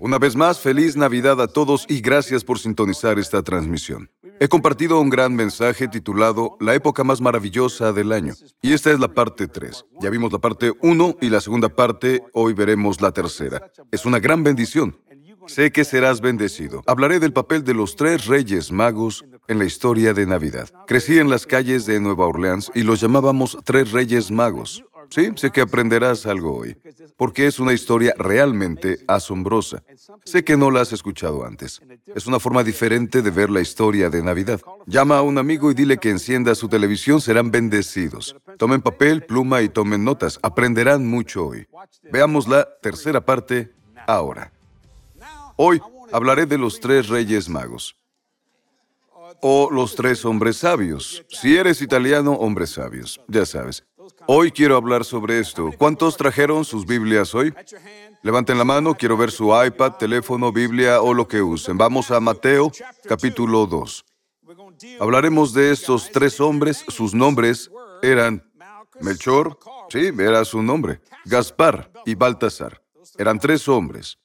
Una vez más, feliz Navidad a todos y gracias por sintonizar esta transmisión. He compartido un gran mensaje titulado La época más maravillosa del año. Y esta es la parte 3. Ya vimos la parte 1 y la segunda parte, hoy veremos la tercera. Es una gran bendición. Sé que serás bendecido. Hablaré del papel de los tres reyes magos en la historia de Navidad. Crecí en las calles de Nueva Orleans y los llamábamos tres reyes magos. Sí, sé que aprenderás algo hoy, porque es una historia realmente asombrosa. Sé que no la has escuchado antes. Es una forma diferente de ver la historia de Navidad. Llama a un amigo y dile que encienda su televisión, serán bendecidos. Tomen papel, pluma y tomen notas. Aprenderán mucho hoy. Veamos la tercera parte ahora. Hoy hablaré de los tres reyes magos. O los tres hombres sabios. Si eres italiano, hombres sabios, ya sabes. Hoy quiero hablar sobre esto. ¿Cuántos trajeron sus Biblias hoy? Levanten la mano, quiero ver su iPad, teléfono, Biblia o lo que usen. Vamos a Mateo, capítulo 2. Hablaremos de estos tres hombres. Sus nombres eran Melchor, sí, era su nombre, Gaspar y Baltasar. Eran tres hombres.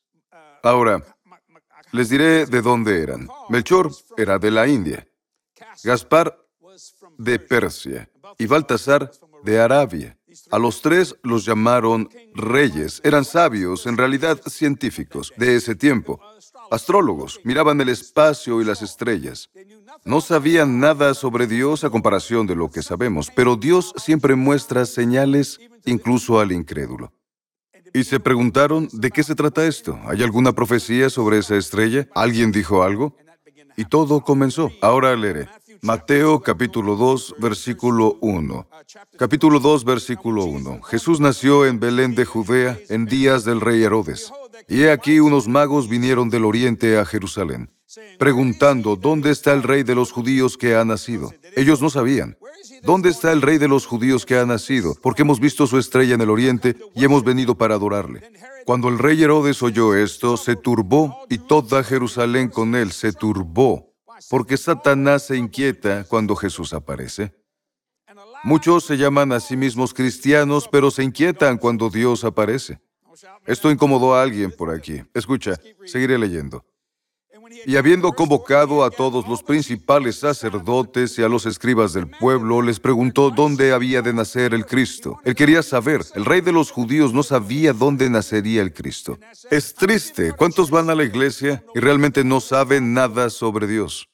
Ahora, les diré de dónde eran. Melchor era de la India, Gaspar de Persia y Baltasar de Arabia. A los tres los llamaron reyes. Eran sabios, en realidad científicos, de ese tiempo. Astrólogos, miraban el espacio y las estrellas. No sabían nada sobre Dios a comparación de lo que sabemos, pero Dios siempre muestra señales incluso al incrédulo. Y se preguntaron, ¿de qué se trata esto? ¿Hay alguna profecía sobre esa estrella? ¿Alguien dijo algo? Y todo comenzó. Ahora leeré. Mateo capítulo 2, versículo 1. Capítulo 2, versículo 1. Jesús nació en Belén de Judea en días del rey Herodes. Y he aquí unos magos vinieron del oriente a Jerusalén, preguntando, ¿dónde está el rey de los judíos que ha nacido? Ellos no sabían. ¿Dónde está el rey de los judíos que ha nacido? Porque hemos visto su estrella en el oriente y hemos venido para adorarle. Cuando el rey Herodes oyó esto, se turbó y toda Jerusalén con él se turbó porque Satanás se inquieta cuando Jesús aparece. Muchos se llaman a sí mismos cristianos, pero se inquietan cuando Dios aparece. Esto incomodó a alguien por aquí. Escucha, seguiré leyendo. Y habiendo convocado a todos los principales sacerdotes y a los escribas del pueblo, les preguntó dónde había de nacer el Cristo. Él quería saber. El rey de los judíos no sabía dónde nacería el Cristo. Es triste. ¿Cuántos van a la iglesia y realmente no saben nada sobre Dios?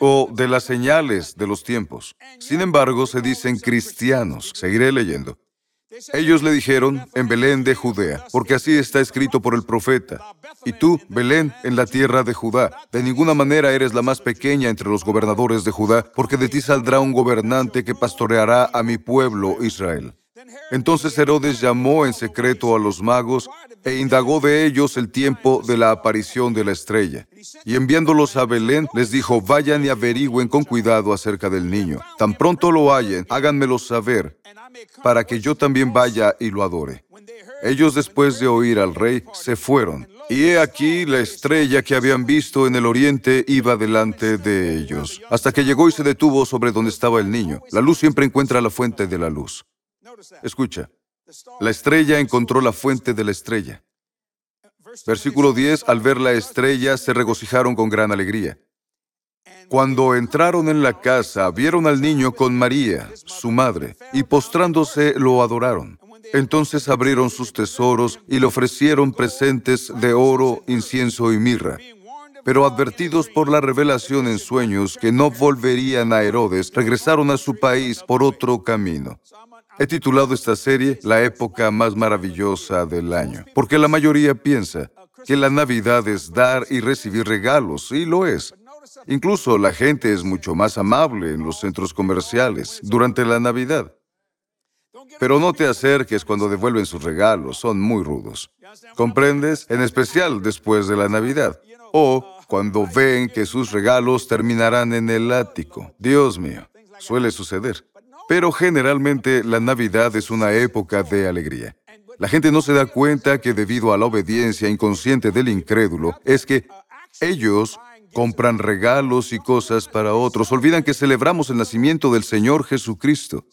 O de las señales de los tiempos. Sin embargo, se dicen cristianos. Seguiré leyendo. Ellos le dijeron, en Belén de Judea, porque así está escrito por el profeta. Y tú, Belén, en la tierra de Judá, de ninguna manera eres la más pequeña entre los gobernadores de Judá, porque de ti saldrá un gobernante que pastoreará a mi pueblo Israel. Entonces Herodes llamó en secreto a los magos e indagó de ellos el tiempo de la aparición de la estrella. Y enviándolos a Belén, les dijo, vayan y averigüen con cuidado acerca del niño. Tan pronto lo hallen, háganmelo saber, para que yo también vaya y lo adore. Ellos después de oír al rey, se fueron. Y he aquí la estrella que habían visto en el oriente iba delante de ellos, hasta que llegó y se detuvo sobre donde estaba el niño. La luz siempre encuentra la fuente de la luz. Escucha, la estrella encontró la fuente de la estrella. Versículo 10, al ver la estrella se regocijaron con gran alegría. Cuando entraron en la casa, vieron al niño con María, su madre, y postrándose lo adoraron. Entonces abrieron sus tesoros y le ofrecieron presentes de oro, incienso y mirra. Pero advertidos por la revelación en sueños que no volverían a Herodes, regresaron a su país por otro camino. He titulado esta serie La época más maravillosa del año, porque la mayoría piensa que la Navidad es dar y recibir regalos, y lo es. Incluso la gente es mucho más amable en los centros comerciales durante la Navidad. Pero no te acerques cuando devuelven sus regalos, son muy rudos. ¿Comprendes? En especial después de la Navidad. O cuando ven que sus regalos terminarán en el ático. Dios mío, suele suceder. Pero generalmente la Navidad es una época de alegría. La gente no se da cuenta que debido a la obediencia inconsciente del incrédulo es que ellos compran regalos y cosas para otros, olvidan que celebramos el nacimiento del Señor Jesucristo.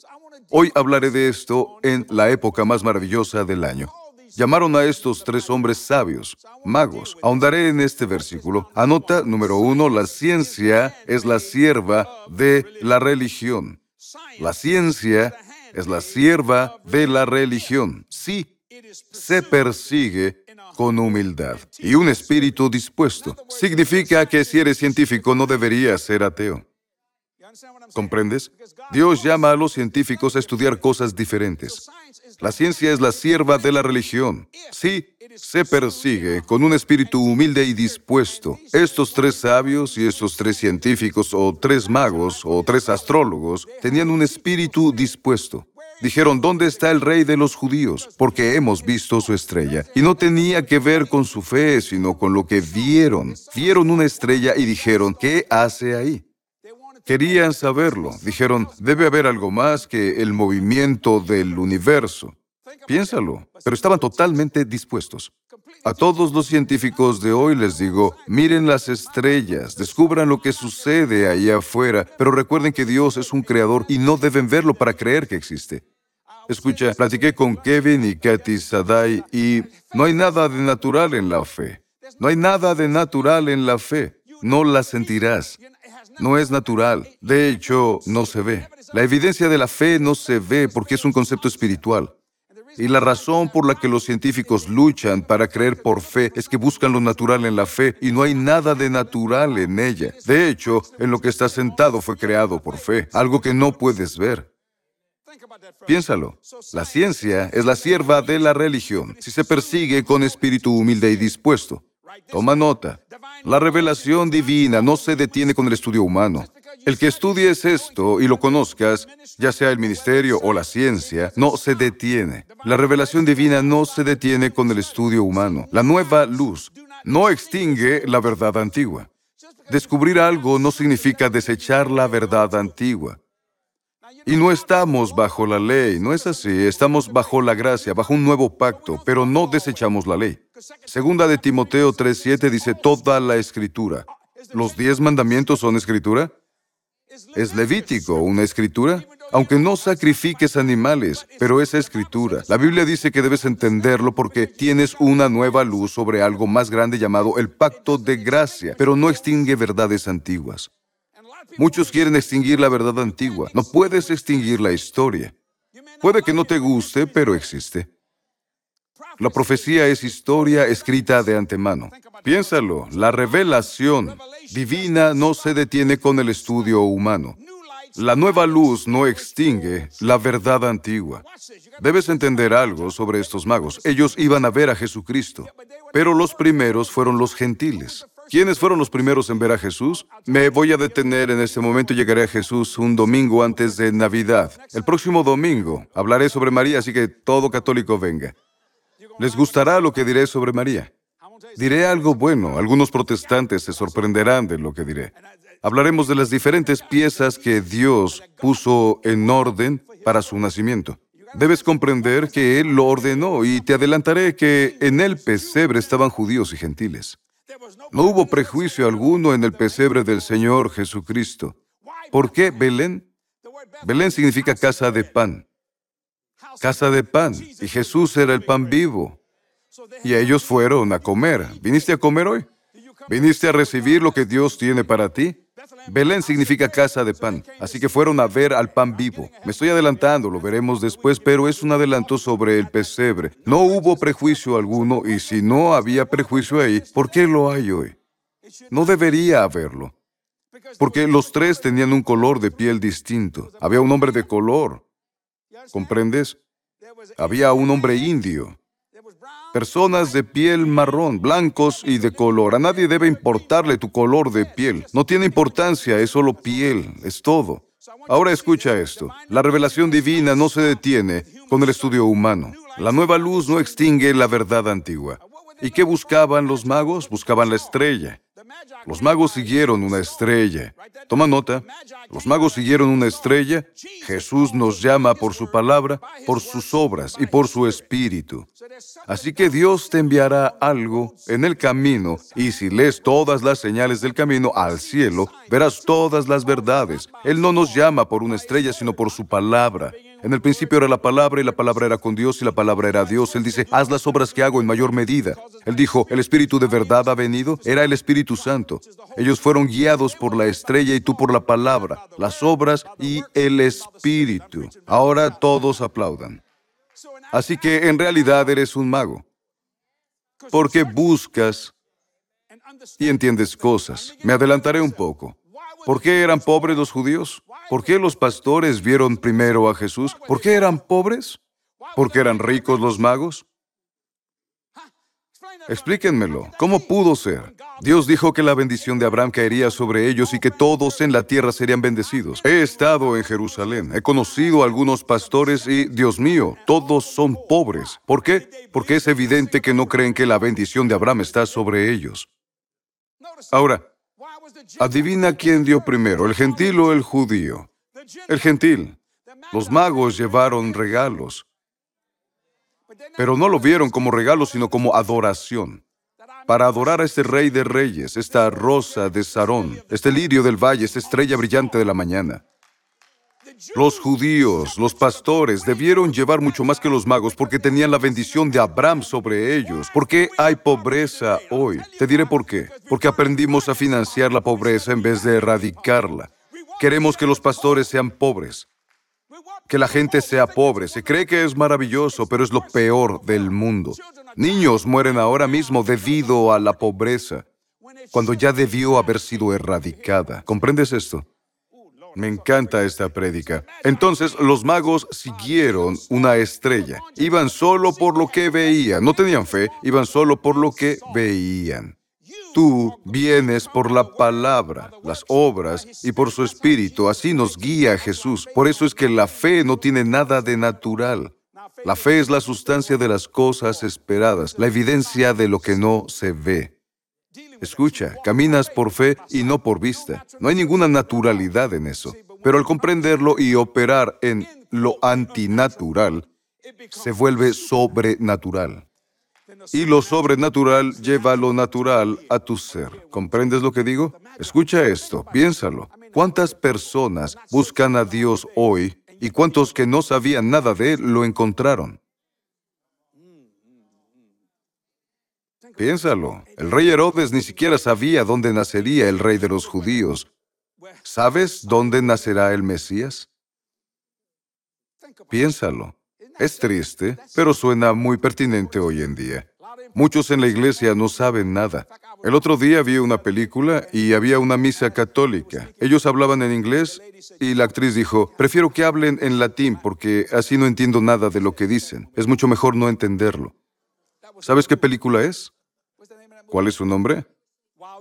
Hoy hablaré de esto en la época más maravillosa del año. Llamaron a estos tres hombres sabios, magos. Ahondaré en este versículo. Anota, número uno, la ciencia es la sierva de la religión. La ciencia es la sierva de la religión. Sí, se persigue con humildad y un espíritu dispuesto. Significa que si eres científico no deberías ser ateo. ¿Comprendes? Dios llama a los científicos a estudiar cosas diferentes. La ciencia es la sierva de la religión. Sí, se persigue con un espíritu humilde y dispuesto. Estos tres sabios y estos tres científicos o tres magos o tres astrólogos tenían un espíritu dispuesto. Dijeron, ¿dónde está el rey de los judíos? Porque hemos visto su estrella. Y no tenía que ver con su fe, sino con lo que vieron. Vieron una estrella y dijeron, ¿qué hace ahí? Querían saberlo. Dijeron, debe haber algo más que el movimiento del universo. Piénsalo, pero estaban totalmente dispuestos. A todos los científicos de hoy les digo, miren las estrellas, descubran lo que sucede ahí afuera, pero recuerden que Dios es un creador y no deben verlo para creer que existe. Escucha, platiqué con Kevin y Kathy Sadai y no hay nada de natural en la fe. No hay nada de natural en la fe. No la sentirás. No es natural. De hecho, no se ve. La evidencia de la fe no se ve porque es un concepto espiritual. Y la razón por la que los científicos luchan para creer por fe es que buscan lo natural en la fe y no hay nada de natural en ella. De hecho, en lo que está sentado fue creado por fe, algo que no puedes ver. Piénsalo, la ciencia es la sierva de la religión si se persigue con espíritu humilde y dispuesto. Toma nota, la revelación divina no se detiene con el estudio humano. El que estudies esto y lo conozcas, ya sea el ministerio o la ciencia, no se detiene. La revelación divina no se detiene con el estudio humano. La nueva luz no extingue la verdad antigua. Descubrir algo no significa desechar la verdad antigua. Y no estamos bajo la ley, no es así, estamos bajo la gracia, bajo un nuevo pacto, pero no desechamos la ley. Segunda de Timoteo 3:7 dice toda la escritura. ¿Los diez mandamientos son escritura? ¿Es Levítico una escritura? Aunque no sacrifiques animales, pero es escritura. La Biblia dice que debes entenderlo porque tienes una nueva luz sobre algo más grande llamado el pacto de gracia, pero no extingue verdades antiguas. Muchos quieren extinguir la verdad antigua. No puedes extinguir la historia. Puede que no te guste, pero existe. La profecía es historia escrita de antemano. Piénsalo, la revelación divina no se detiene con el estudio humano. La nueva luz no extingue la verdad antigua. Debes entender algo sobre estos magos. Ellos iban a ver a Jesucristo, pero los primeros fueron los gentiles. ¿Quiénes fueron los primeros en ver a Jesús? Me voy a detener en este momento llegaré a Jesús un domingo antes de Navidad. El próximo domingo hablaré sobre María, así que todo católico venga. ¿Les gustará lo que diré sobre María? Diré algo bueno. Algunos protestantes se sorprenderán de lo que diré. Hablaremos de las diferentes piezas que Dios puso en orden para su nacimiento. Debes comprender que Él lo ordenó y te adelantaré que en el pesebre estaban judíos y gentiles. No hubo prejuicio alguno en el pesebre del Señor Jesucristo. ¿Por qué Belén? Belén significa casa de pan. Casa de pan. Y Jesús era el pan vivo. Y ellos fueron a comer. ¿Viniste a comer hoy? ¿Viniste a recibir lo que Dios tiene para ti? Belén significa casa de pan, así que fueron a ver al pan vivo. Me estoy adelantando, lo veremos después, pero es un adelanto sobre el pesebre. No hubo prejuicio alguno y si no había prejuicio ahí, ¿por qué lo hay hoy? No debería haberlo. Porque los tres tenían un color de piel distinto. Había un hombre de color. ¿Comprendes? Había un hombre indio personas de piel marrón, blancos y de color. A nadie debe importarle tu color de piel. No tiene importancia, es solo piel, es todo. Ahora escucha esto. La revelación divina no se detiene con el estudio humano. La nueva luz no extingue la verdad antigua. ¿Y qué buscaban los magos? Buscaban la estrella. Los magos siguieron una estrella. Toma nota, los magos siguieron una estrella. Jesús nos llama por su palabra, por sus obras y por su espíritu. Así que Dios te enviará algo en el camino y si lees todas las señales del camino al cielo, verás todas las verdades. Él no nos llama por una estrella, sino por su palabra. En el principio era la palabra y la palabra era con Dios y la palabra era Dios. Él dice, haz las obras que hago en mayor medida. Él dijo, el Espíritu de verdad ha venido. Era el Espíritu Santo. Ellos fueron guiados por la estrella y tú por la palabra, las obras y el Espíritu. Ahora todos aplaudan. Así que en realidad eres un mago. Porque buscas y entiendes cosas. Me adelantaré un poco. ¿Por qué eran pobres los judíos? ¿Por qué los pastores vieron primero a Jesús? ¿Por qué eran pobres? ¿Por qué eran ricos los magos? Explíquenmelo. ¿Cómo pudo ser? Dios dijo que la bendición de Abraham caería sobre ellos y que todos en la tierra serían bendecidos. He estado en Jerusalén, he conocido a algunos pastores y, Dios mío, todos son pobres. ¿Por qué? Porque es evidente que no creen que la bendición de Abraham está sobre ellos. Ahora, adivina quién dio primero, el gentil o el judío. El gentil. Los magos llevaron regalos, pero no lo vieron como regalos, sino como adoración. Para adorar a este rey de reyes, esta rosa de Sarón, este lirio del valle, esta estrella brillante de la mañana. Los judíos, los pastores, debieron llevar mucho más que los magos porque tenían la bendición de Abraham sobre ellos. ¿Por qué hay pobreza hoy? Te diré por qué. Porque aprendimos a financiar la pobreza en vez de erradicarla. Queremos que los pastores sean pobres, que la gente sea pobre. Se cree que es maravilloso, pero es lo peor del mundo. Niños mueren ahora mismo debido a la pobreza, cuando ya debió haber sido erradicada. ¿Comprendes esto? Me encanta esta prédica. Entonces los magos siguieron una estrella. Iban solo por lo que veían. No tenían fe, iban solo por lo que veían. Tú vienes por la palabra, las obras y por su espíritu. Así nos guía Jesús. Por eso es que la fe no tiene nada de natural. La fe es la sustancia de las cosas esperadas, la evidencia de lo que no se ve. Escucha, caminas por fe y no por vista. No hay ninguna naturalidad en eso. Pero al comprenderlo y operar en lo antinatural, se vuelve sobrenatural. Y lo sobrenatural lleva lo natural a tu ser. ¿Comprendes lo que digo? Escucha esto, piénsalo. ¿Cuántas personas buscan a Dios hoy y cuántos que no sabían nada de Él lo encontraron? Piénsalo. El rey Herodes ni siquiera sabía dónde nacería el rey de los judíos. ¿Sabes dónde nacerá el Mesías? Piénsalo. Es triste, pero suena muy pertinente hoy en día. Muchos en la iglesia no saben nada. El otro día vi una película y había una misa católica. Ellos hablaban en inglés y la actriz dijo, prefiero que hablen en latín porque así no entiendo nada de lo que dicen. Es mucho mejor no entenderlo. ¿Sabes qué película es? ¿Cuál es su nombre?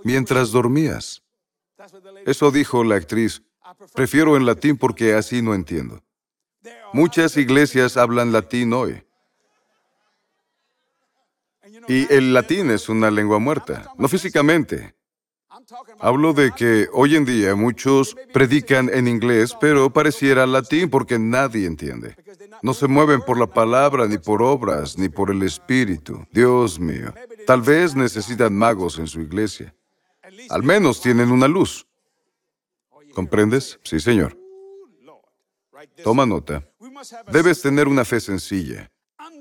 Mientras dormías. Eso dijo la actriz. Prefiero en latín porque así no entiendo. Muchas iglesias hablan latín hoy. Y el latín es una lengua muerta, no físicamente. Hablo de que hoy en día muchos predican en inglés, pero pareciera latín porque nadie entiende. No se mueven por la palabra, ni por obras, ni por el espíritu. Dios mío. Tal vez necesitan magos en su iglesia. Al menos tienen una luz. ¿Comprendes? Sí, Señor. Toma nota. Debes tener una fe sencilla,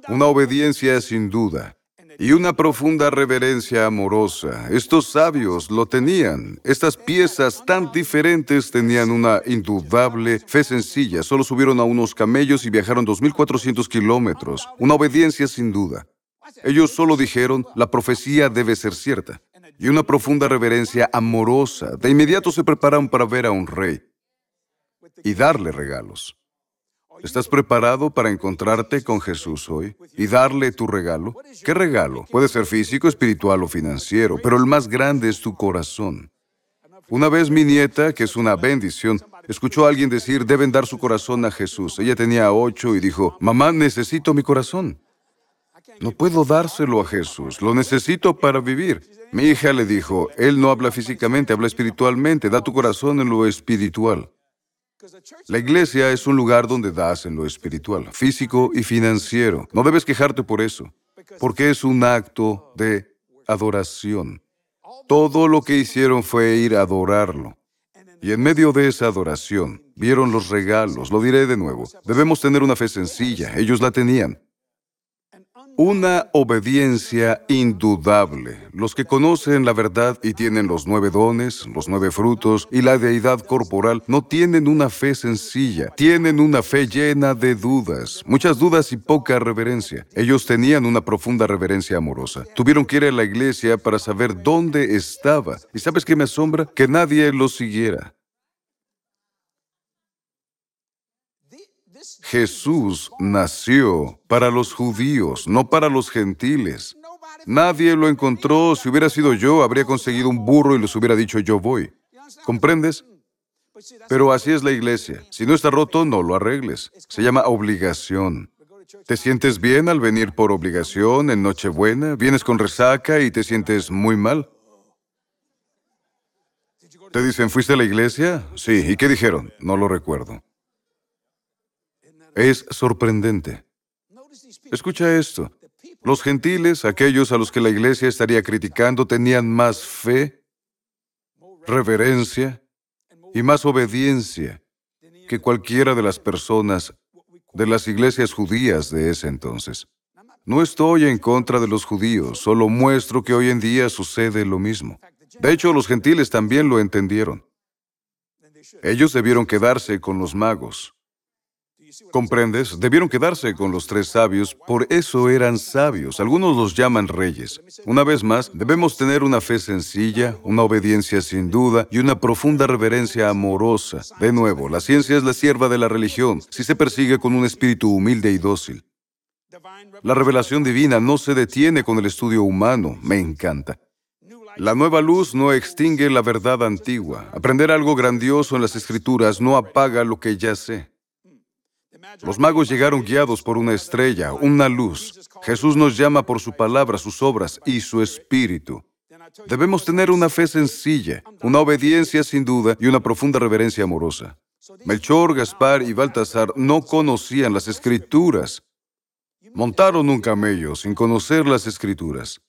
una obediencia sin duda y una profunda reverencia amorosa. Estos sabios lo tenían. Estas piezas tan diferentes tenían una indudable fe sencilla. Solo subieron a unos camellos y viajaron 2.400 kilómetros. Una obediencia sin duda. Ellos solo dijeron, la profecía debe ser cierta. Y una profunda reverencia amorosa. De inmediato se prepararon para ver a un rey y darle regalos. ¿Estás preparado para encontrarte con Jesús hoy y darle tu regalo? ¿Qué regalo? Puede ser físico, espiritual o financiero, pero el más grande es tu corazón. Una vez mi nieta, que es una bendición, escuchó a alguien decir, deben dar su corazón a Jesús. Ella tenía ocho y dijo, mamá, necesito mi corazón. No puedo dárselo a Jesús, lo necesito para vivir. Mi hija le dijo, Él no habla físicamente, habla espiritualmente, da tu corazón en lo espiritual. La iglesia es un lugar donde das en lo espiritual, físico y financiero. No debes quejarte por eso, porque es un acto de adoración. Todo lo que hicieron fue ir a adorarlo. Y en medio de esa adoración, vieron los regalos, lo diré de nuevo, debemos tener una fe sencilla, ellos la tenían. Una obediencia indudable. Los que conocen la verdad y tienen los nueve dones, los nueve frutos y la deidad corporal no tienen una fe sencilla, tienen una fe llena de dudas, muchas dudas y poca reverencia. Ellos tenían una profunda reverencia amorosa. Tuvieron que ir a la iglesia para saber dónde estaba. ¿Y sabes qué me asombra? Que nadie lo siguiera. Jesús nació para los judíos, no para los gentiles. Nadie lo encontró. Si hubiera sido yo, habría conseguido un burro y les hubiera dicho yo voy. ¿Comprendes? Pero así es la iglesia. Si no está roto, no lo arregles. Se llama obligación. ¿Te sientes bien al venir por obligación en Nochebuena? ¿Vienes con resaca y te sientes muy mal? Te dicen, ¿fuiste a la iglesia? Sí. ¿Y qué dijeron? No lo recuerdo. Es sorprendente. Escucha esto. Los gentiles, aquellos a los que la iglesia estaría criticando, tenían más fe, reverencia y más obediencia que cualquiera de las personas de las iglesias judías de ese entonces. No estoy en contra de los judíos, solo muestro que hoy en día sucede lo mismo. De hecho, los gentiles también lo entendieron. Ellos debieron quedarse con los magos. ¿Comprendes? Debieron quedarse con los tres sabios, por eso eran sabios. Algunos los llaman reyes. Una vez más, debemos tener una fe sencilla, una obediencia sin duda y una profunda reverencia amorosa. De nuevo, la ciencia es la sierva de la religión si se persigue con un espíritu humilde y dócil. La revelación divina no se detiene con el estudio humano, me encanta. La nueva luz no extingue la verdad antigua. Aprender algo grandioso en las escrituras no apaga lo que ya sé. Los magos llegaron guiados por una estrella, una luz. Jesús nos llama por su palabra, sus obras y su espíritu. Debemos tener una fe sencilla, una obediencia sin duda y una profunda reverencia amorosa. Melchor, Gaspar y Baltasar no conocían las escrituras. Montaron un camello sin conocer las escrituras.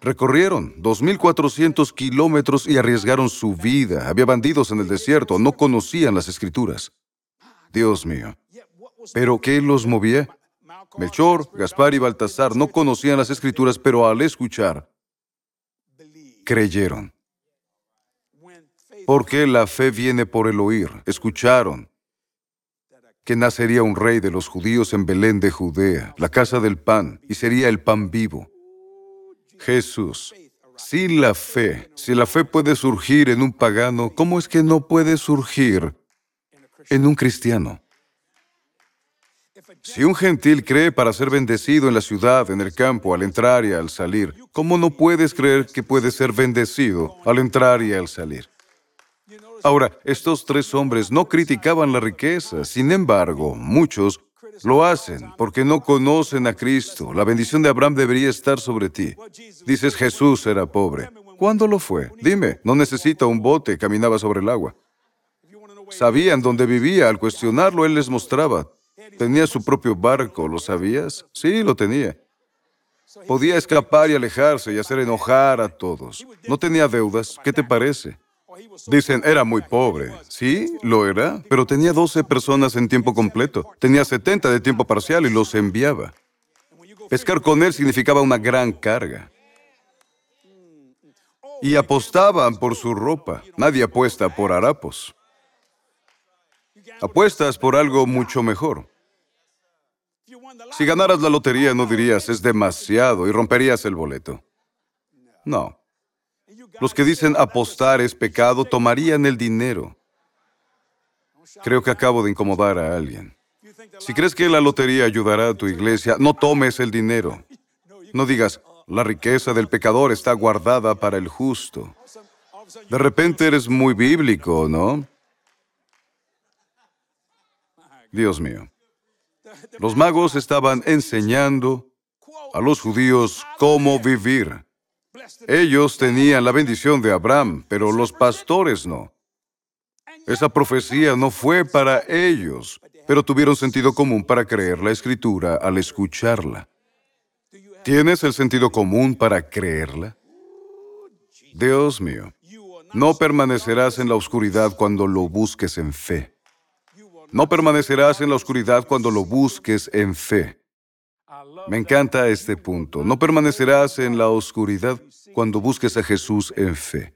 Recorrieron 2.400 kilómetros y arriesgaron su vida. Había bandidos en el desierto, no conocían las escrituras. Dios mío. ¿Pero qué los movía? Melchor, Gaspar y Baltasar no conocían las escrituras, pero al escuchar, creyeron. Porque la fe viene por el oír. Escucharon que nacería un rey de los judíos en Belén de Judea, la casa del pan, y sería el pan vivo. Jesús. Sin la fe, si la fe puede surgir en un pagano, ¿cómo es que no puede surgir en un cristiano? Si un gentil cree para ser bendecido en la ciudad, en el campo, al entrar y al salir, ¿cómo no puedes creer que puede ser bendecido al entrar y al salir? Ahora, estos tres hombres no criticaban la riqueza, sin embargo, muchos lo hacen porque no conocen a Cristo. La bendición de Abraham debería estar sobre ti. Dices, Jesús era pobre. ¿Cuándo lo fue? Dime, no necesita un bote, caminaba sobre el agua. Sabían dónde vivía, al cuestionarlo, él les mostraba. Tenía su propio barco, ¿lo sabías? Sí, lo tenía. Podía escapar y alejarse y hacer enojar a todos. No tenía deudas. ¿Qué te parece? Dicen, era muy pobre. Sí, lo era, pero tenía 12 personas en tiempo completo. Tenía 70 de tiempo parcial y los enviaba. Pescar con él significaba una gran carga. Y apostaban por su ropa. Nadie apuesta por harapos. Apuestas por algo mucho mejor. Si ganaras la lotería no dirías es demasiado y romperías el boleto. No. Los que dicen apostar es pecado tomarían el dinero. Creo que acabo de incomodar a alguien. Si crees que la lotería ayudará a tu iglesia, no tomes el dinero. No digas, la riqueza del pecador está guardada para el justo. De repente eres muy bíblico, ¿no? Dios mío. Los magos estaban enseñando a los judíos cómo vivir. Ellos tenían la bendición de Abraham, pero los pastores no. Esa profecía no fue para ellos, pero tuvieron sentido común para creer la escritura al escucharla. ¿Tienes el sentido común para creerla? Dios mío, No permanecerás en la oscuridad cuando lo busques en fe. No permanecerás en la oscuridad cuando lo busques en fe. Me encanta este punto. No permanecerás en la oscuridad cuando busques a Jesús en fe.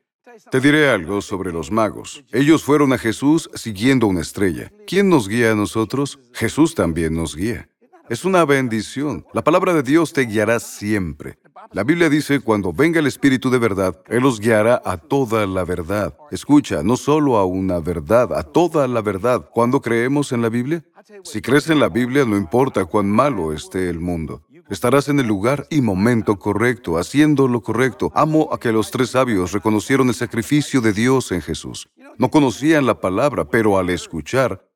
Te diré algo sobre los magos. Ellos fueron a Jesús siguiendo una estrella. ¿Quién nos guía a nosotros? Jesús también nos guía. Es una bendición. La palabra de Dios te guiará siempre. La Biblia dice, cuando venga el Espíritu de verdad, Él os guiará a toda la verdad. Escucha, no solo a una verdad, a toda la verdad. ¿Cuándo creemos en la Biblia? Si crees en la Biblia, no importa cuán malo esté el mundo. Estarás en el lugar y momento correcto, haciendo lo correcto. Amo a que los tres sabios reconocieron el sacrificio de Dios en Jesús. No conocían la palabra, pero al escuchar,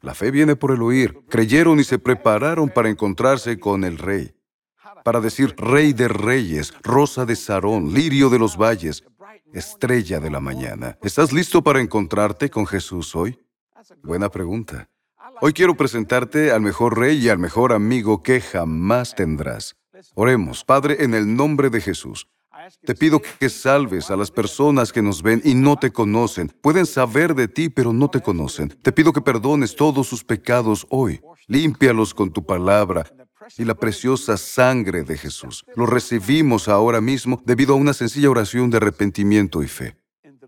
la fe viene por el oír. Creyeron y se prepararon para encontrarse con el rey. Para decir rey de reyes, rosa de Sarón, lirio de los valles, estrella de la mañana. ¿Estás listo para encontrarte con Jesús hoy? Buena pregunta. Hoy quiero presentarte al mejor rey y al mejor amigo que jamás tendrás. Oremos, Padre, en el nombre de Jesús. Te pido que salves a las personas que nos ven y no te conocen. Pueden saber de ti, pero no te conocen. Te pido que perdones todos sus pecados hoy. Límpialos con tu palabra y la preciosa sangre de Jesús. Lo recibimos ahora mismo debido a una sencilla oración de arrepentimiento y fe.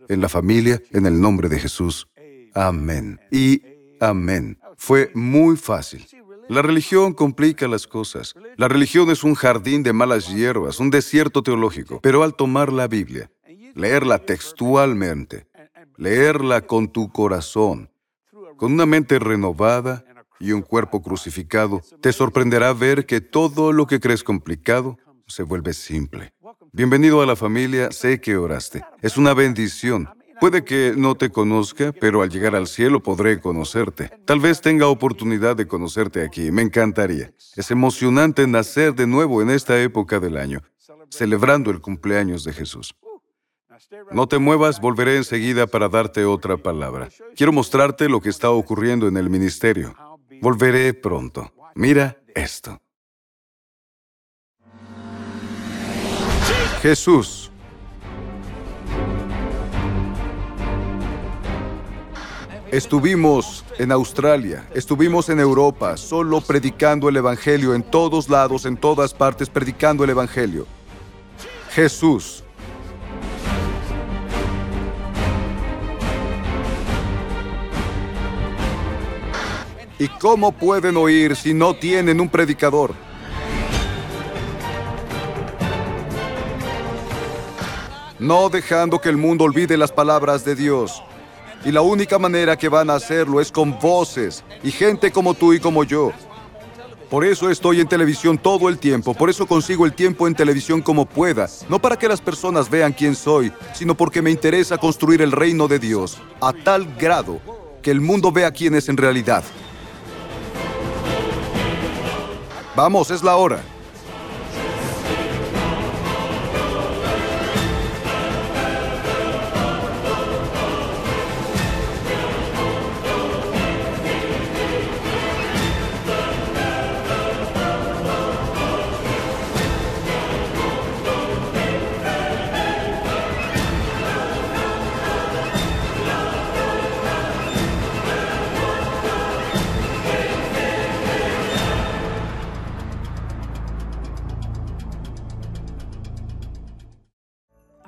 En la familia, en el nombre de Jesús. Amén. Y amén. Fue muy fácil. La religión complica las cosas. La religión es un jardín de malas hierbas, un desierto teológico. Pero al tomar la Biblia, leerla textualmente, leerla con tu corazón, con una mente renovada y un cuerpo crucificado, te sorprenderá ver que todo lo que crees complicado se vuelve simple. Bienvenido a la familia, sé que oraste. Es una bendición. Puede que no te conozca, pero al llegar al cielo podré conocerte. Tal vez tenga oportunidad de conocerte aquí. Me encantaría. Es emocionante nacer de nuevo en esta época del año, celebrando el cumpleaños de Jesús. No te muevas, volveré enseguida para darte otra palabra. Quiero mostrarte lo que está ocurriendo en el ministerio. Volveré pronto. Mira esto. Jesús Estuvimos en Australia, estuvimos en Europa, solo predicando el Evangelio en todos lados, en todas partes, predicando el Evangelio. Jesús. ¿Y cómo pueden oír si no tienen un predicador? No dejando que el mundo olvide las palabras de Dios. Y la única manera que van a hacerlo es con voces y gente como tú y como yo. Por eso estoy en televisión todo el tiempo, por eso consigo el tiempo en televisión como pueda, no para que las personas vean quién soy, sino porque me interesa construir el reino de Dios a tal grado que el mundo vea quién es en realidad. Vamos, es la hora.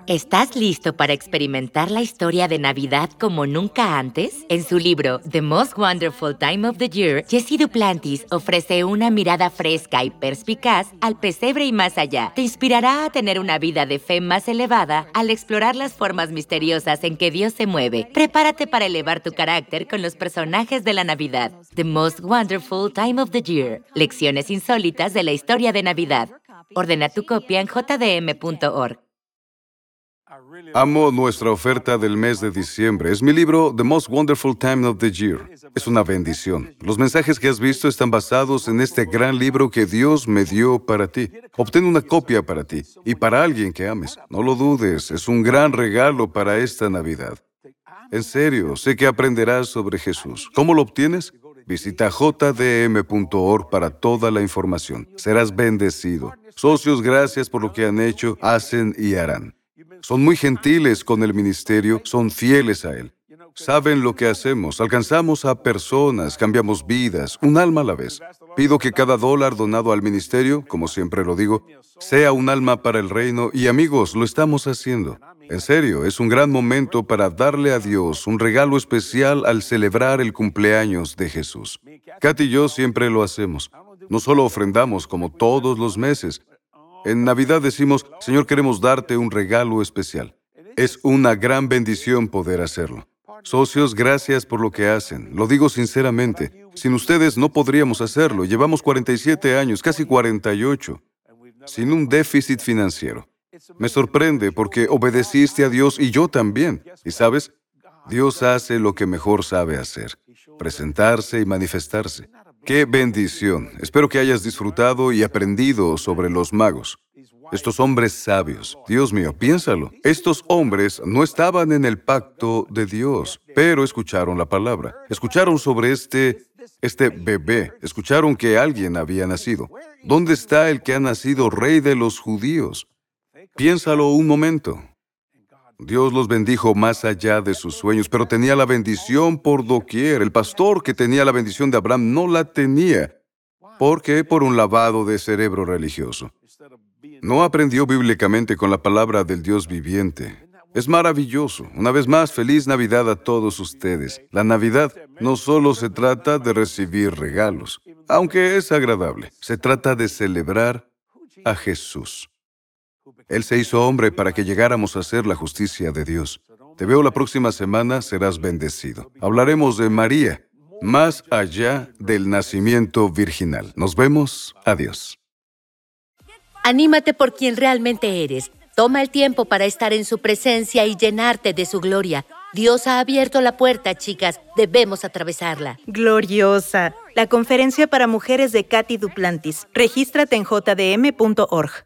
¿Estás listo para experimentar la historia de Navidad como nunca antes? En su libro The Most Wonderful Time of the Year, Jesse Duplantis ofrece una mirada fresca y perspicaz al pesebre y más allá. Te inspirará a tener una vida de fe más elevada al explorar las formas misteriosas en que Dios se mueve. Prepárate para elevar tu carácter con los personajes de la Navidad. The Most Wonderful Time of the Year. Lecciones insólitas de la historia de Navidad. Ordena tu copia en jdm.org. Amo nuestra oferta del mes de diciembre. Es mi libro The Most Wonderful Time of the Year. Es una bendición. Los mensajes que has visto están basados en este gran libro que Dios me dio para ti. Obtén una copia para ti y para alguien que ames. No lo dudes, es un gran regalo para esta Navidad. En serio, sé que aprenderás sobre Jesús. ¿Cómo lo obtienes? Visita jdm.org para toda la información. Serás bendecido. Socios, gracias por lo que han hecho, hacen y harán. Son muy gentiles con el ministerio, son fieles a Él. Saben lo que hacemos, alcanzamos a personas, cambiamos vidas, un alma a la vez. Pido que cada dólar donado al ministerio, como siempre lo digo, sea un alma para el reino y amigos, lo estamos haciendo. En serio, es un gran momento para darle a Dios un regalo especial al celebrar el cumpleaños de Jesús. Katy y yo siempre lo hacemos. No solo ofrendamos como todos los meses. En Navidad decimos, Señor, queremos darte un regalo especial. Es una gran bendición poder hacerlo. Socios, gracias por lo que hacen. Lo digo sinceramente. Sin ustedes no podríamos hacerlo. Llevamos 47 años, casi 48, sin un déficit financiero. Me sorprende porque obedeciste a Dios y yo también. Y sabes, Dios hace lo que mejor sabe hacer, presentarse y manifestarse. ¡Qué bendición! Espero que hayas disfrutado y aprendido sobre los magos. Estos hombres sabios, Dios mío, piénsalo. Estos hombres no estaban en el pacto de Dios, pero escucharon la palabra. Escucharon sobre este, este bebé. Escucharon que alguien había nacido. ¿Dónde está el que ha nacido rey de los judíos? Piénsalo un momento. Dios los bendijo más allá de sus sueños, pero tenía la bendición por doquier. El pastor que tenía la bendición de Abraham no la tenía. ¿Por qué? Por un lavado de cerebro religioso. No aprendió bíblicamente con la palabra del Dios viviente. Es maravilloso. Una vez más, feliz Navidad a todos ustedes. La Navidad no solo se trata de recibir regalos, aunque es agradable. Se trata de celebrar a Jesús. Él se hizo hombre para que llegáramos a ser la justicia de Dios. Te veo la próxima semana, serás bendecido. Hablaremos de María, más allá del nacimiento virginal. Nos vemos. Adiós. Anímate por quien realmente eres. Toma el tiempo para estar en su presencia y llenarte de su gloria. Dios ha abierto la puerta, chicas. Debemos atravesarla. Gloriosa. La conferencia para mujeres de Katy Duplantis. Regístrate en jdm.org.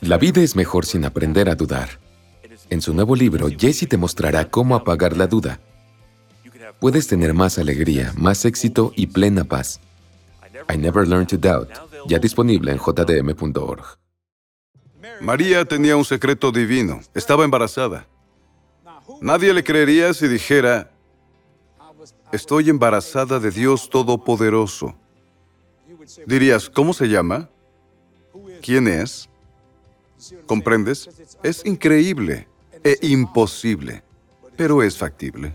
La vida es mejor sin aprender a dudar. En su nuevo libro, Jesse te mostrará cómo apagar la duda. Puedes tener más alegría, más éxito y plena paz. I Never Learned to Doubt, ya disponible en jdm.org. María tenía un secreto divino. Estaba embarazada. Nadie le creería si dijera, estoy embarazada de Dios Todopoderoso. Dirías, ¿cómo se llama? ¿Quién es? ¿Comprendes? Es increíble e imposible, pero es factible.